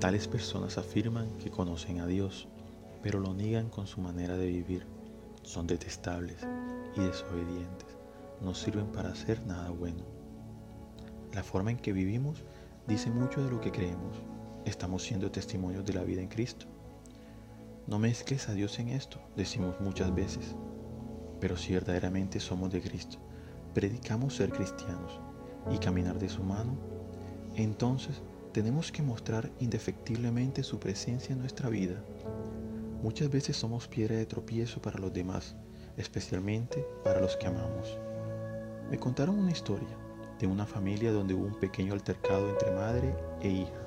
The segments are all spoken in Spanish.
Tales personas afirman que conocen a Dios, pero lo niegan con su manera de vivir. Son detestables y desobedientes. No sirven para hacer nada bueno. La forma en que vivimos dice mucho de lo que creemos. Estamos siendo testimonios de la vida en Cristo. No mezcles a Dios en esto, decimos muchas veces. Pero si verdaderamente somos de Cristo, predicamos ser cristianos y caminar de su mano, entonces tenemos que mostrar indefectiblemente su presencia en nuestra vida. Muchas veces somos piedra de tropiezo para los demás, especialmente para los que amamos. Me contaron una historia de una familia donde hubo un pequeño altercado entre madre e hija,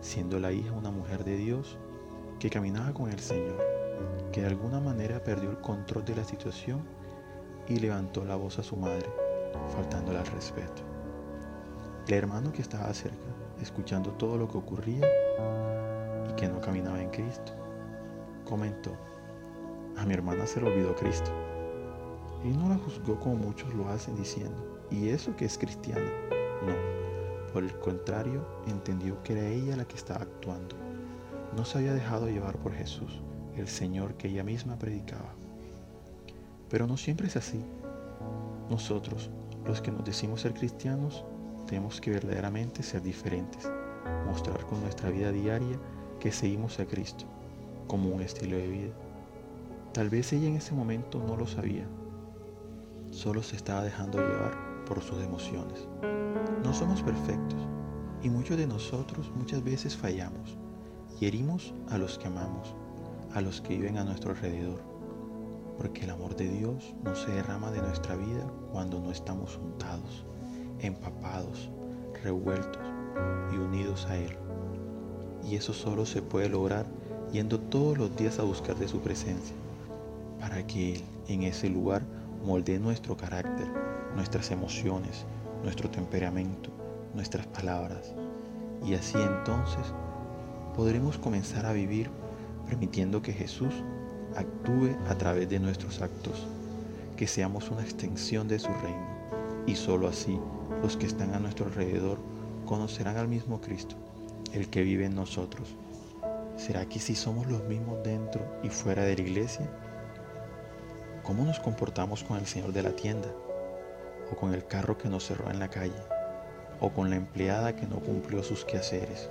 siendo la hija una mujer de Dios que caminaba con el Señor, que de alguna manera perdió el control de la situación y levantó la voz a su madre, faltándole al respeto. El hermano que estaba cerca escuchando todo lo que ocurría y que no caminaba en Cristo, comentó, a mi hermana se le olvidó Cristo. Y no la juzgó como muchos lo hacen diciendo, ¿y eso que es cristiana? No, por el contrario, entendió que era ella la que estaba actuando. No se había dejado llevar por Jesús, el Señor que ella misma predicaba. Pero no siempre es así. Nosotros, los que nos decimos ser cristianos, tenemos que verdaderamente ser diferentes, mostrar con nuestra vida diaria que seguimos a Cristo como un estilo de vida. Tal vez ella en ese momento no lo sabía, solo se estaba dejando llevar por sus emociones. No somos perfectos y muchos de nosotros muchas veces fallamos y herimos a los que amamos, a los que viven a nuestro alrededor, porque el amor de Dios no se derrama de nuestra vida cuando no estamos juntados empapados, revueltos y unidos a Él. Y eso solo se puede lograr yendo todos los días a buscar de su presencia, para que Él en ese lugar moldee nuestro carácter, nuestras emociones, nuestro temperamento, nuestras palabras. Y así entonces podremos comenzar a vivir permitiendo que Jesús actúe a través de nuestros actos, que seamos una extensión de su reino. Y sólo así los que están a nuestro alrededor conocerán al mismo Cristo, el que vive en nosotros. ¿Será que si somos los mismos dentro y fuera de la iglesia? ¿Cómo nos comportamos con el Señor de la tienda? ¿O con el carro que nos cerró en la calle? ¿O con la empleada que no cumplió sus quehaceres?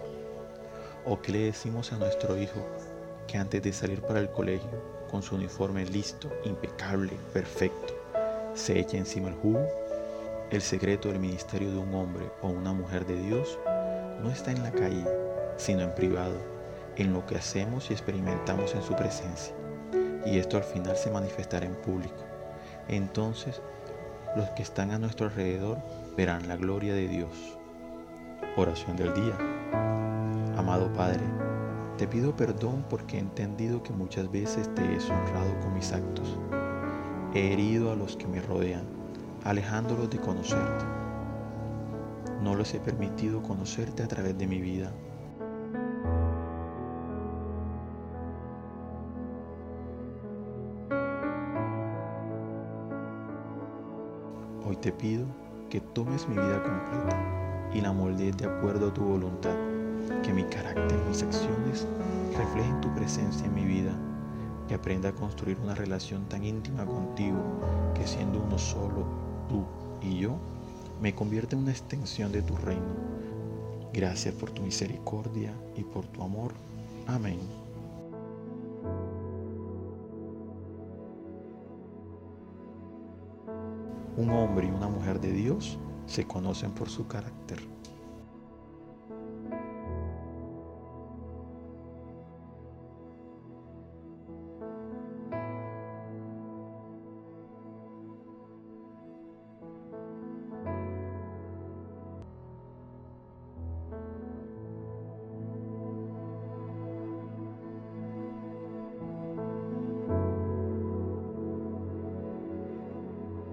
¿O qué le decimos a nuestro hijo que antes de salir para el colegio, con su uniforme listo, impecable, perfecto, se echa encima el jugo? El secreto del ministerio de un hombre o una mujer de Dios no está en la calle, sino en privado, en lo que hacemos y experimentamos en su presencia. Y esto al final se manifestará en público. Entonces, los que están a nuestro alrededor verán la gloria de Dios. Oración del día. Amado Padre, te pido perdón porque he entendido que muchas veces te he deshonrado con mis actos. He herido a los que me rodean alejándolos de conocerte. No les he permitido conocerte a través de mi vida. Hoy te pido que tomes mi vida completa y la moldees de acuerdo a tu voluntad, que mi carácter, mis acciones reflejen tu presencia en mi vida, que aprenda a construir una relación tan íntima contigo que siendo uno solo tú y yo, me convierte en una extensión de tu reino. Gracias por tu misericordia y por tu amor. Amén. Un hombre y una mujer de Dios se conocen por su carácter.